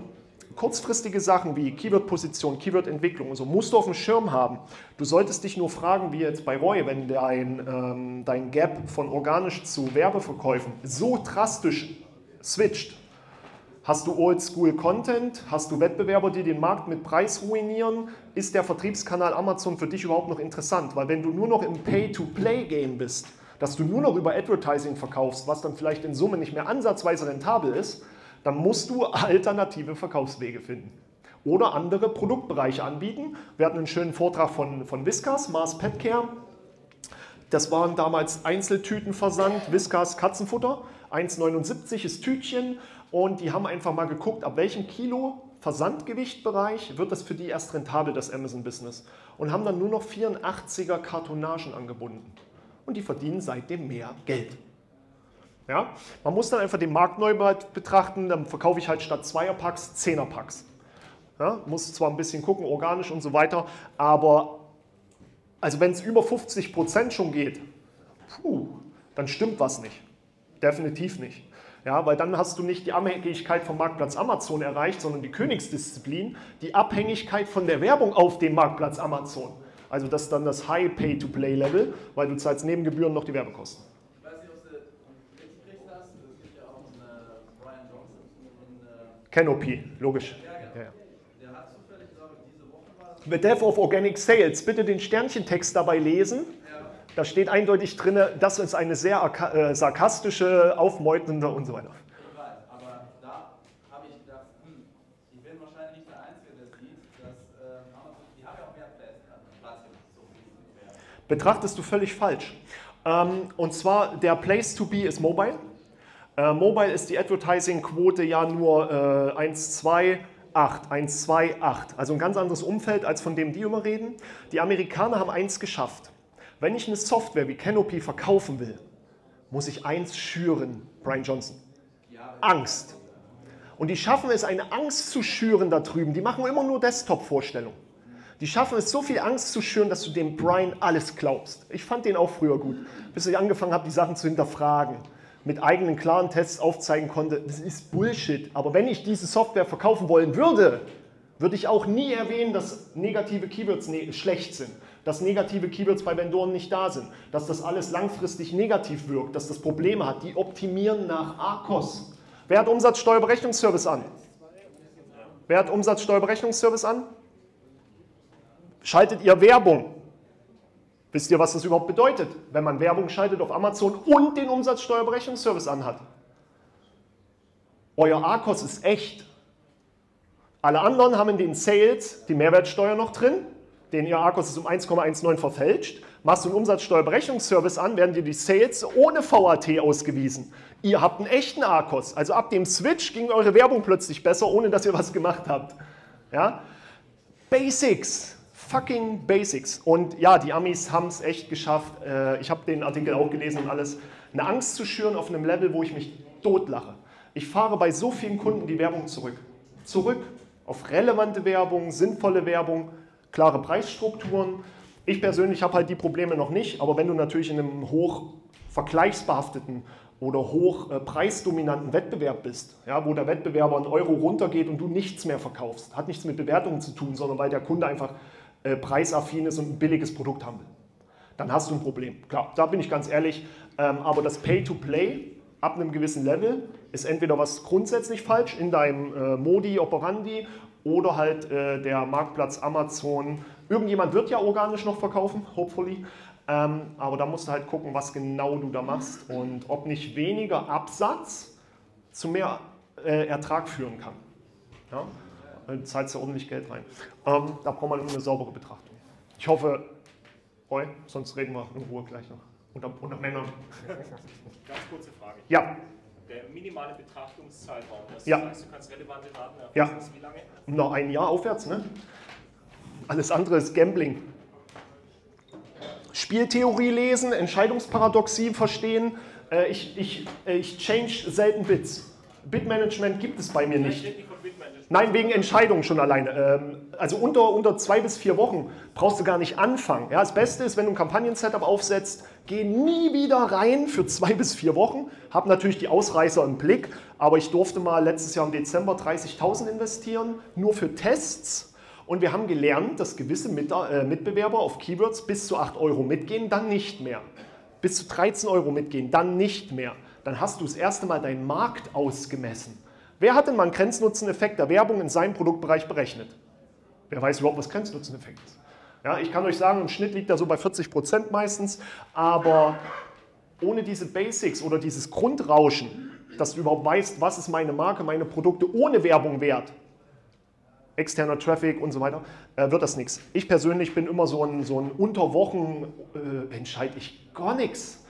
kurzfristige Sachen wie Keyword-Position, Keyword-Entwicklung, so also musst du auf dem Schirm haben. Du solltest dich nur fragen, wie jetzt bei Roy, wenn dein, ähm, dein Gap von organisch zu Werbeverkäufen so drastisch switcht. Hast du Oldschool-Content? Hast du Wettbewerber, die den Markt mit Preis ruinieren? Ist der Vertriebskanal Amazon für dich überhaupt noch interessant? Weil wenn du nur noch im Pay-to-Play-Game bist, dass du nur noch über Advertising verkaufst, was dann vielleicht in Summe nicht mehr ansatzweise rentabel ist, dann musst du alternative Verkaufswege finden. Oder andere Produktbereiche anbieten. Wir hatten einen schönen Vortrag von, von Viscas, Mars Pet Care. Das waren damals Einzeltütenversand, Viscas Katzenfutter. 1,79 ist Tütchen und die haben einfach mal geguckt, ab welchem Kilo Versandgewichtbereich wird das für die erst rentabel, das Amazon-Business. Und haben dann nur noch 84er Kartonagen angebunden. Und die verdienen seitdem mehr Geld. Ja? Man muss dann einfach den Markt neu betrachten, dann verkaufe ich halt statt Zweierpacks Zehnerpacks. Ja? Muss zwar ein bisschen gucken, organisch und so weiter, aber also wenn es über 50 Prozent schon geht, puh, dann stimmt was nicht. Definitiv nicht. Ja, weil dann hast du nicht die Abhängigkeit vom Marktplatz Amazon erreicht, sondern die Königsdisziplin, die Abhängigkeit von der Werbung auf dem Marktplatz Amazon. Also das ist dann das High Pay-to-Play-Level, weil du zahlst neben Gebühren noch die Werbekosten. Ich weiß nicht, ob du mitgekriegt hast, es gibt ja auch einen äh, Brian Johnson äh Canopy, logisch. Ja, genau. ja. Der hat zufällig, glaube ich, diese Woche war The Death of Organic Sales. Bitte den Sternchentext dabei lesen. Da steht eindeutig drin, das ist eine sehr äh, sarkastische, aufmeutende und so weiter. Betrachtest du völlig falsch. Ähm, und zwar, der Place to be ist Mobile. Äh, Mobile ist die Advertising-Quote ja nur äh, 1, 2, 8, 1, 2, 8. Also ein ganz anderes Umfeld, als von dem die immer reden. Die Amerikaner haben eins geschafft. Wenn ich eine Software wie Canopy verkaufen will, muss ich eins schüren, Brian Johnson. Angst. Und die schaffen es, eine Angst zu schüren da drüben. Die machen immer nur Desktop-Vorstellungen. Die schaffen es, so viel Angst zu schüren, dass du dem Brian alles glaubst. Ich fand den auch früher gut, bis ich angefangen habe, die Sachen zu hinterfragen. Mit eigenen klaren Tests aufzeigen konnte, das ist Bullshit. Aber wenn ich diese Software verkaufen wollen würde, würde ich auch nie erwähnen, dass negative Keywords ne schlecht sind dass negative Keywords bei Vendoren nicht da sind, dass das alles langfristig negativ wirkt, dass das Probleme hat. Die optimieren nach ARCOS. Wer hat Umsatzsteuerberechnungsservice an? Wer hat Umsatzsteuerberechnungsservice an? Schaltet ihr Werbung? Wisst ihr, was das überhaupt bedeutet, wenn man Werbung schaltet auf Amazon und den Umsatzsteuerberechnungsservice anhat? Euer ARCOS ist echt. Alle anderen haben in den Sales die Mehrwertsteuer noch drin den ihr Arcos ist um 1,19 verfälscht, machst du einen Umsatzsteuerberechnungsservice an, werden dir die Sales ohne VAT ausgewiesen. Ihr habt einen echten Arcos. Also ab dem Switch ging eure Werbung plötzlich besser, ohne dass ihr was gemacht habt. Ja? Basics. Fucking Basics. Und ja, die Amis haben es echt geschafft. Äh, ich habe den Artikel auch gelesen und alles. Eine Angst zu schüren auf einem Level, wo ich mich totlache. Ich fahre bei so vielen Kunden die Werbung zurück. Zurück auf relevante Werbung, sinnvolle Werbung klare Preisstrukturen. Ich persönlich habe halt die Probleme noch nicht, aber wenn du natürlich in einem hoch vergleichsbehafteten oder hoch äh, preisdominanten Wettbewerb bist, ja, wo der Wettbewerber einen Euro runtergeht und du nichts mehr verkaufst, hat nichts mit Bewertungen zu tun, sondern weil der Kunde einfach äh, preisaffin ist und ein billiges Produkt haben will, dann hast du ein Problem. Klar, da bin ich ganz ehrlich, ähm, aber das Pay-to-Play ab einem gewissen Level ist entweder was grundsätzlich falsch in deinem äh, Modi operandi oder halt äh, der Marktplatz Amazon. Irgendjemand wird ja organisch noch verkaufen, hopefully. Ähm, aber da musst du halt gucken, was genau du da machst und ob nicht weniger Absatz zu mehr äh, Ertrag führen kann. Ja? Dann zahlst du ordentlich Geld rein. Ähm, da braucht man eine saubere Betrachtung. Ich hoffe, Roy, sonst reden wir in Ruhe gleich noch. Unter, unter Männern. Ganz kurze Frage. Ja, Der minimale Betrachtungszeitraum, dass Ja. du sagst, du kannst relevante Daten Ja. erfassen, ist wie lange? noch ein Jahr aufwärts, ne? Alles andere ist Gambling. Spieltheorie lesen, Entscheidungsparadoxie verstehen. Äh, ich, ich, äh, ich change selten Bits. Bitmanagement gibt es bei mir Ich nicht. rede nicht von Bitmanagement. Nein, wegen Entscheidungen schon alleine. Ähm, Also unter, unter zwei bis vier Wochen brauchst du gar nicht anfangen. Ja, das Beste ist, wenn du ein Kampagnen-Setup aufsetzt, geh nie wieder rein für zwei bis vier Wochen. Hab natürlich die Ausreißer im Blick, aber ich durfte mal letztes Jahr im Dezember 30.000 investieren, nur für Tests. Und wir haben gelernt, dass gewisse äh, Mitbewerber auf Keywords bis zu 8 Euro mitgehen, dann nicht mehr. Bis zu 13 Euro mitgehen, dann nicht mehr. Dann hast du das erste Mal deinen Markt ausgemessen. Wer hat denn mal einen Grenznutzeneffekt der Werbung in seinem Produktbereich berechnet? Wer weiß überhaupt, was Grenznutzeneffekt ist? Ja, ich kann euch sagen, im Schnitt liegt er so bei 40 Prozent meistens, aber ohne diese Basics oder dieses Grundrauschen, dass du überhaupt weißt, was ist meine Marke, meine Produkte ohne Werbung wert, externer Traffic und so weiter, äh, wird das nichts. Ich persönlich bin immer so ein, so ein Unterwochen, äh, entscheide ich gar nichts.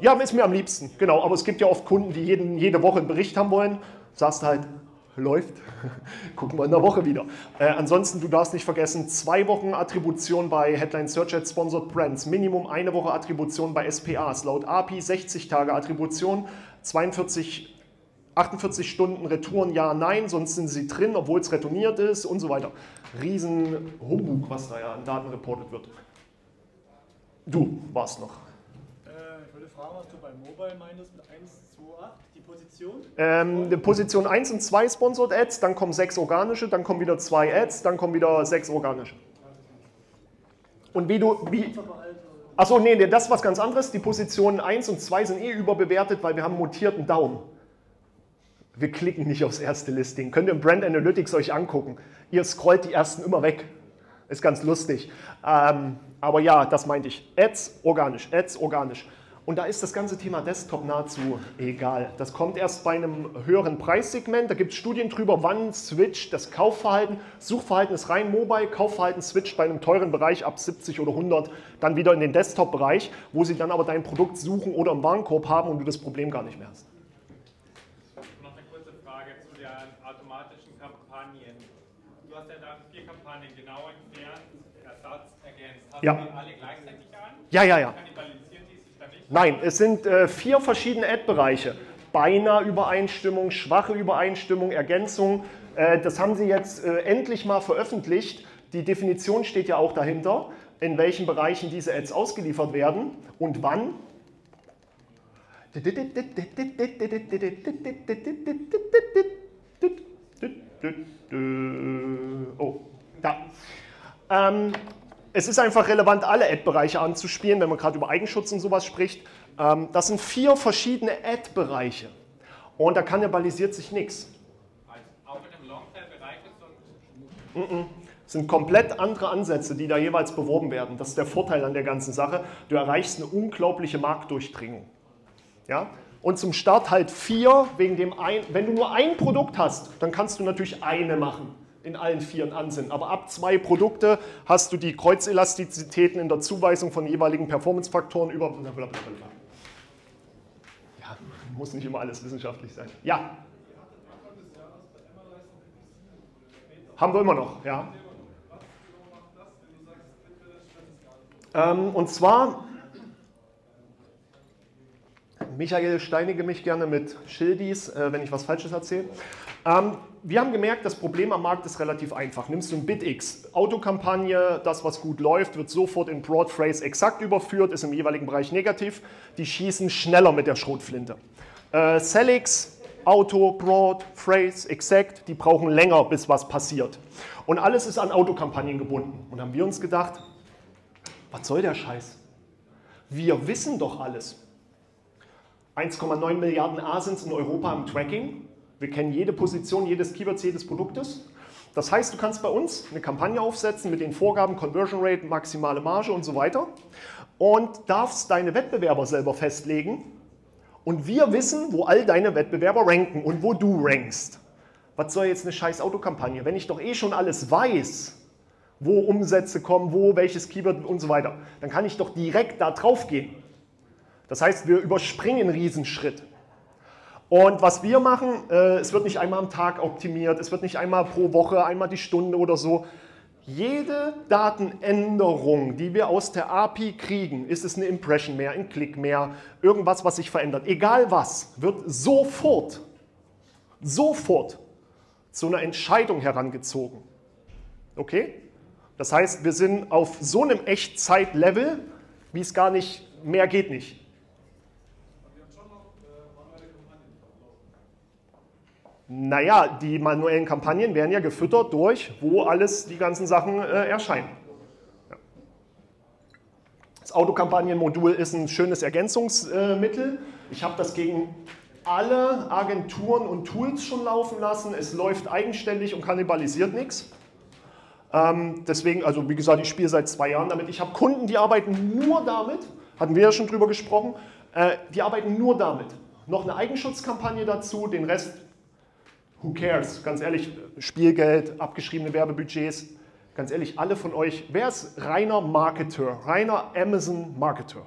Ja, ist mir am liebsten, genau. Aber es gibt ja oft Kunden, die jeden, jede Woche einen Bericht haben wollen. Sagst halt, läuft, gucken wir in der Woche wieder. Äh, ansonsten, du darfst nicht vergessen, zwei Wochen Attribution bei Headline Search Ad Sponsored Brands, Minimum eine Woche Attribution bei SPAs, laut API 60 Tage Attribution, 42 48 Stunden Retouren, ja, nein, sonst sind sie drin, obwohl es retourniert ist und so weiter. Riesen Humbug, was da ja an Daten reportet wird. Du warst noch. Fragen, was du bei Mobile meintest mit 1, 2, 8, die Position. Ähm, Position 1 und 2 Sponsored Ads, dann kommen 6 organische, dann kommen wieder 2 Ads, dann kommen wieder 6 organische. Und wie du, wie, achso, nee, das ist was ganz anderes. Die Positionen 1 und 2 sind eh überbewertet, weil wir haben mutierten Daumen. Wir klicken nicht aufs erste Listing. Könnt ihr im Brand Analytics euch angucken. Ihr scrollt die ersten immer weg. Ist ganz lustig. Ähm, aber ja, das meinte ich. Ads organisch, Ads organisch. Und da ist das ganze Thema Desktop nahezu egal. Das kommt erst bei einem höheren Preissegment. Da gibt es Studien drüber, wann switcht das Kaufverhalten. Suchverhalten ist rein mobile, Kaufverhalten switcht bei einem teuren Bereich ab 70 oder 100 dann wieder in den Desktop-Bereich, wo sie dann aber dein Produkt suchen oder im Warenkorb haben und du das Problem gar nicht mehr hast. Noch eine kurze Frage zu den automatischen Kampagnen. Du hast ja da vier Kampagnen genau entfernt, Ersatz ergänzt. Hast Ja. du die alle gleichzeitig an? Ja, ja, ja. Kannibalisieren die sich dann nicht? Nein, es sind äh, vier verschiedene Ad-Bereiche. Beinahe Übereinstimmung, schwache Übereinstimmung, Ergänzung. Äh, das haben sie jetzt äh, endlich mal veröffentlicht. Die Definition steht ja auch dahinter, in welchen Bereichen diese Ads ausgeliefert werden und wann. Oh, da. Ähm, es ist einfach relevant, alle Ad-Bereiche anzuspielen, wenn man gerade über Eigenschutz und sowas spricht. Ähm, das sind vier verschiedene Ad-Bereiche. Und da kannibalisiert sich nichts. Also ein Es sind komplett andere Ansätze, die da jeweils beworben werden. Das ist der Vorteil an der ganzen Sache. Du erreichst eine unglaubliche Marktdurchdringung. Ja? Und zum Start halt vier, wegen dem ein, wenn du nur ein Produkt hast, dann kannst du natürlich eine machen in allen vieren Ansinnen. Aber ab zwei Produkte hast du die Kreuzelastizitäten in der Zuweisung von jeweiligen Performance-Faktoren über. Ja, muss nicht immer alles wissenschaftlich sein. Ja. Haben wir immer noch, ja. Ähm, und zwar, Michael steinige mich gerne mit Schildis, äh, wenn ich was Falsches erzähle. Ähm, wir haben gemerkt, das Problem am Markt ist relativ einfach. Nimmst du ein BitX, Autokampagne, das, was gut läuft, wird sofort in Broad Phrase exakt überführt, ist im jeweiligen Bereich negativ. Die schießen schneller mit der Schrotflinte. Äh, Celix, Auto, Broad, Phrase, Exact, die brauchen länger, bis was passiert. Und alles ist an Autokampagnen gebunden. Und haben wir uns gedacht, was soll der Scheiß? Wir wissen doch alles. 1,9 Milliarden Asins in Europa im Tracking. Wir kennen jede Position, jedes Keywords, jedes Produktes. Das heißt, du kannst bei uns eine Kampagne aufsetzen mit den Vorgaben Conversion Rate, maximale Marge und so weiter und darfst deine Wettbewerber selber festlegen Und wir wissen, wo all deine Wettbewerber ranken und wo du rankst. Was soll jetzt eine scheiß Autokampagne? Wenn ich doch eh schon alles weiß, wo Umsätze kommen, wo welches Keyword und so weiter, dann kann ich doch direkt da drauf gehen. Das heißt, wir überspringen einen Riesenschritt. Und was wir machen, äh, es wird nicht einmal am Tag optimiert, es wird nicht einmal pro Woche, einmal die Stunde oder so. Jede Datenänderung, die wir aus der API kriegen, ist es eine Impression mehr, ein Klick mehr, irgendwas, was sich verändert, egal was, wird sofort, sofort zu einer Entscheidung herangezogen. Okay? Das heißt, wir sind auf so einem Echtzeitlevel, wie es gar nicht, mehr geht nicht. Naja, die manuellen Kampagnen werden ja gefüttert durch, wo alles, die ganzen Sachen äh, erscheinen. Ja. Das Autokampagnenmodul ist ein schönes Ergänzungsmittel. Ich habe das gegen alle Agenturen und Tools schon laufen lassen. Es läuft eigenständig und kannibalisiert nichts. Ähm, deswegen, also wie gesagt, ich spiele seit zwei Jahren damit. Ich habe Kunden, die arbeiten nur damit, hatten wir ja schon drüber gesprochen, äh, die arbeiten nur damit. Noch eine Eigenschutzkampagne dazu, den Rest who cares? Ganz ehrlich, Spielgeld, abgeschriebene Werbebudgets, ganz ehrlich, alle von euch, wer ist reiner Marketer, reiner Amazon-Marketer?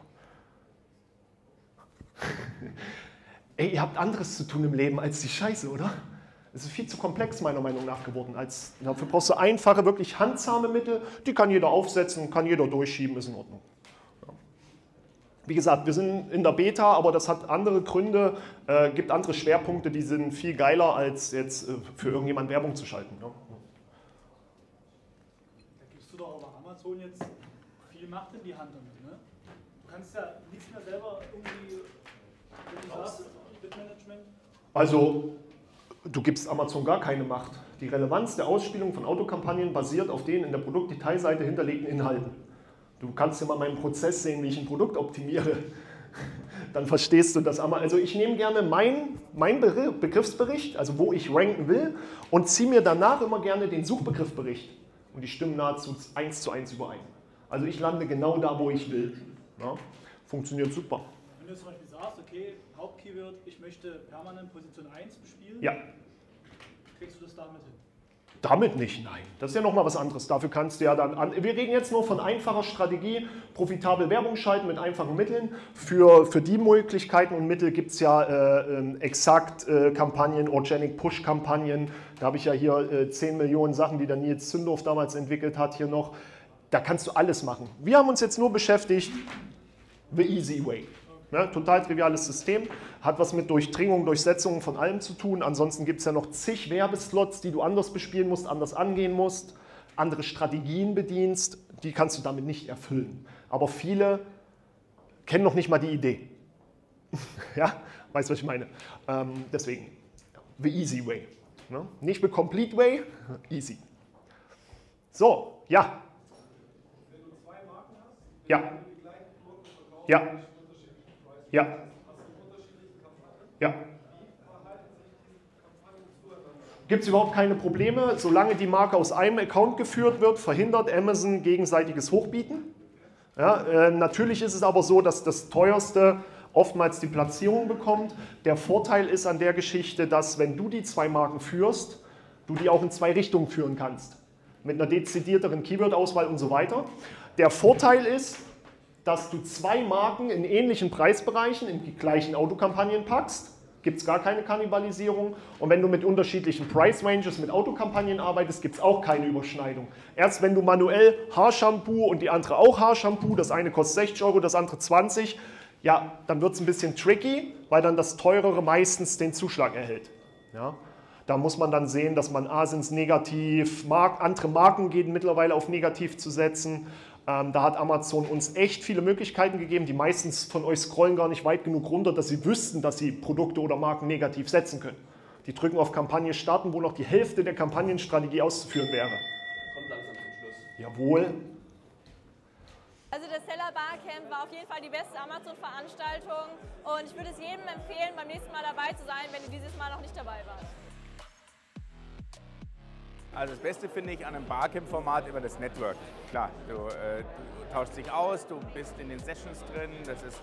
Ey, ihr habt anderes zu tun im Leben als die Scheiße, oder? Es ist viel zu komplex, meiner Meinung nach, geworden. Als, dafür brauchst du einfache, wirklich handsame Mittel, die kann jeder aufsetzen, kann jeder durchschieben, ist in Ordnung. Wie gesagt, wir sind in der Beta, aber das hat andere Gründe, äh, gibt andere Schwerpunkte, die sind viel geiler, als jetzt äh, für irgendjemand Werbung zu schalten. Ne? Da gibst du doch aber Amazon jetzt viel Macht in die Hand damit. Ne? Du kannst ja nichts mehr selber irgendwie, wenn du sagst, Bitmanagement. Also, du gibst Amazon gar keine Macht. Die Relevanz der Ausspielung von Autokampagnen basiert auf den in der Produktdetailseite hinterlegten Inhalten. Du kannst ja mal meinen Prozess sehen, wie ich ein Produkt optimiere. Dann verstehst du das einmal. Also ich nehme gerne meinen mein Begriffsbericht, also wo ich ranken will, und ziehe mir danach immer gerne den Suchbegriffbericht. Und die stimmen nahezu eins zu eins überein. Also ich lande genau da, wo ich will. Ja, funktioniert super. Wenn du zum Beispiel sagst, okay, Hauptkeyword, ich möchte permanent Position 1 bespielen, ja. kriegst du das damit hin? Damit nicht, nein. Das ist ja nochmal was anderes. Dafür kannst du ja dann an. Wir reden jetzt nur von einfacher Strategie, profitabel Werbung schalten mit einfachen Mitteln. Für, für die Möglichkeiten und Mittel gibt es ja äh, ähm, exakt äh, Kampagnen, Organic Push-Kampagnen. Da habe ich ja hier äh, 10 Millionen Sachen, die der Nils Zündorf damals entwickelt hat, hier noch. Da kannst du alles machen. Wir haben uns jetzt nur beschäftigt, the easy way. Ne, total triviales System, hat was mit Durchdringung, Durchsetzung von allem zu tun. Ansonsten gibt es ja noch zig Werbeslots, die du anders bespielen musst, anders angehen musst, andere Strategien bedienst. Die kannst du damit nicht erfüllen. Aber viele kennen noch nicht mal die Idee. ja, weißt du, was ich meine? Ähm, deswegen, the easy way. Ne? Nicht the complete way, easy. So, ja. Wenn du zwei Marken hast, ja. Ja. Ja. Ja. Gibt es überhaupt keine Probleme. Solange die Marke aus einem Account geführt wird, verhindert Amazon gegenseitiges Hochbieten. Ja, äh, natürlich ist es aber so, dass das teuerste oftmals die Platzierung bekommt. Der Vorteil ist an der Geschichte, dass wenn du die zwei Marken führst, du die auch in zwei Richtungen führen kannst. Mit einer dezidierteren Keyword-Auswahl und so weiter. Der Vorteil ist, dass du zwei Marken in ähnlichen Preisbereichen in die gleichen Autokampagnen packst. Gibt es gar keine Kannibalisierung. Und wenn du mit unterschiedlichen Price Ranges mit Autokampagnen arbeitest, gibt es auch keine Überschneidung. Erst wenn du manuell Haarshampoo und die andere auch Haarshampoo, das eine kostet 60 Euro, das andere 20, ja, dann wird es ein bisschen tricky, weil dann das teurere meistens den Zuschlag erhält. Ja? Da muss man dann sehen, dass man A sind negativ, Mark, andere Marken gehen mittlerweile auf negativ zu setzen. Ähm, da hat Amazon uns echt viele Möglichkeiten gegeben. Die meisten von euch scrollen gar nicht weit genug runter, dass sie wüssten, dass sie Produkte oder Marken negativ setzen können. Die drücken auf Kampagne starten, wo noch die Hälfte der Kampagnenstrategie auszuführen wäre. Kommt langsam zum Schluss. Jawohl. Also das Seller Barcamp war auf jeden Fall die beste Amazon-Veranstaltung und ich würde es jedem empfehlen, beim nächsten Mal dabei zu sein, wenn ihr dieses Mal noch nicht dabei wart. Also das Beste finde ich an einem Barcamp-Format immer das Network. Klar, du, äh, du tauschst dich aus, du bist in den Sessions drin, das ist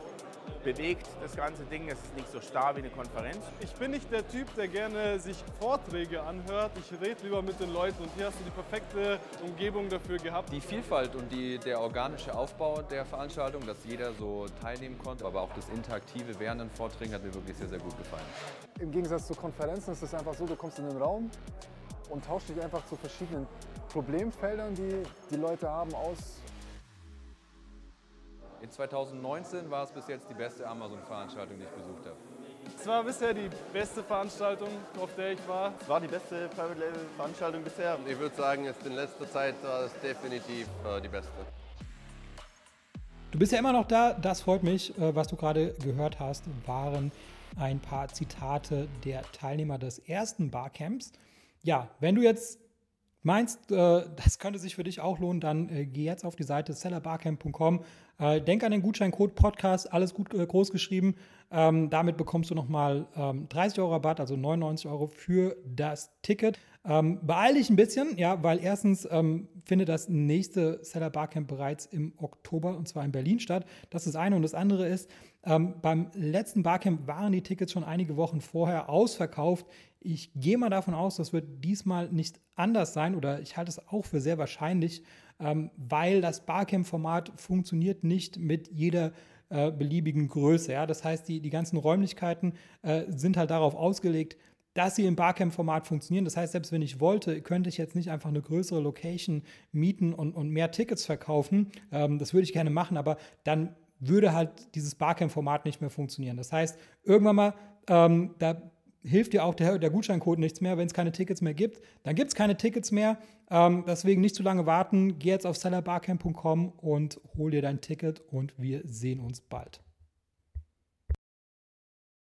bewegt, das ganze Ding. Es ist nicht so starr wie eine Konferenz. Ich bin nicht der Typ, der gerne sich Vorträge anhört. Ich rede lieber mit den Leuten und hier hast du die perfekte Umgebung dafür gehabt. Die Vielfalt und die, der organische Aufbau der Veranstaltung, dass jeder so teilnehmen konnte, aber auch das Interaktive während den Vorträgen hat mir wirklich sehr, sehr gut gefallen. Im Gegensatz zu Konferenzen ist es einfach so, du kommst in den Raum und tauschst dich einfach zu verschiedenen Problemfeldern, die die Leute haben, aus. In 2019 war es bis jetzt die beste Amazon-Veranstaltung, die ich besucht habe. Es war bisher die beste Veranstaltung, auf der ich war. Es war die beste Private Label Veranstaltung bisher. Ich würde sagen, jetzt in letzter Zeit war es definitiv äh, die beste. Du bist ja immer noch da, das freut mich. Äh, was du gerade gehört hast, waren ein paar Zitate der Teilnehmer des ersten Barcamps. Ja, wenn du jetzt meinst, äh, das könnte sich für dich auch lohnen, dann äh, geh jetzt auf die Seite sellerbarcamp.com. Äh, denk an den Gutscheincode Podcast, alles gut äh, groß geschrieben. Ähm, damit bekommst du nochmal ähm, 30 Euro Rabatt, also 99 Euro für das Ticket. Ähm, beeil dich ein bisschen, ja, weil erstens ähm, findet das nächste Seller Barcamp bereits im Oktober und zwar in Berlin statt. Das ist das eine. Und das andere ist, ähm, beim letzten Barcamp waren die Tickets schon einige Wochen vorher ausverkauft. Ich gehe mal davon aus, das wird diesmal nicht anders sein oder ich halte es auch für sehr wahrscheinlich, ähm, weil das Barcamp-Format funktioniert nicht mit jeder äh, beliebigen Größe. Ja? Das heißt, die, die ganzen Räumlichkeiten äh, sind halt darauf ausgelegt, dass sie im Barcamp-Format funktionieren. Das heißt, selbst wenn ich wollte, könnte ich jetzt nicht einfach eine größere Location mieten und, und mehr Tickets verkaufen. Ähm, das würde ich gerne machen, aber dann würde halt dieses Barcamp-Format nicht mehr funktionieren. Das heißt, irgendwann mal, ähm, da hilft dir auch der, der Gutscheincode nichts mehr, wenn es keine Tickets mehr gibt. Dann gibt es keine Tickets mehr. Ähm, deswegen nicht zu lange warten. Geh jetzt auf sellerbarcamp.com und hol dir dein Ticket und wir sehen uns bald.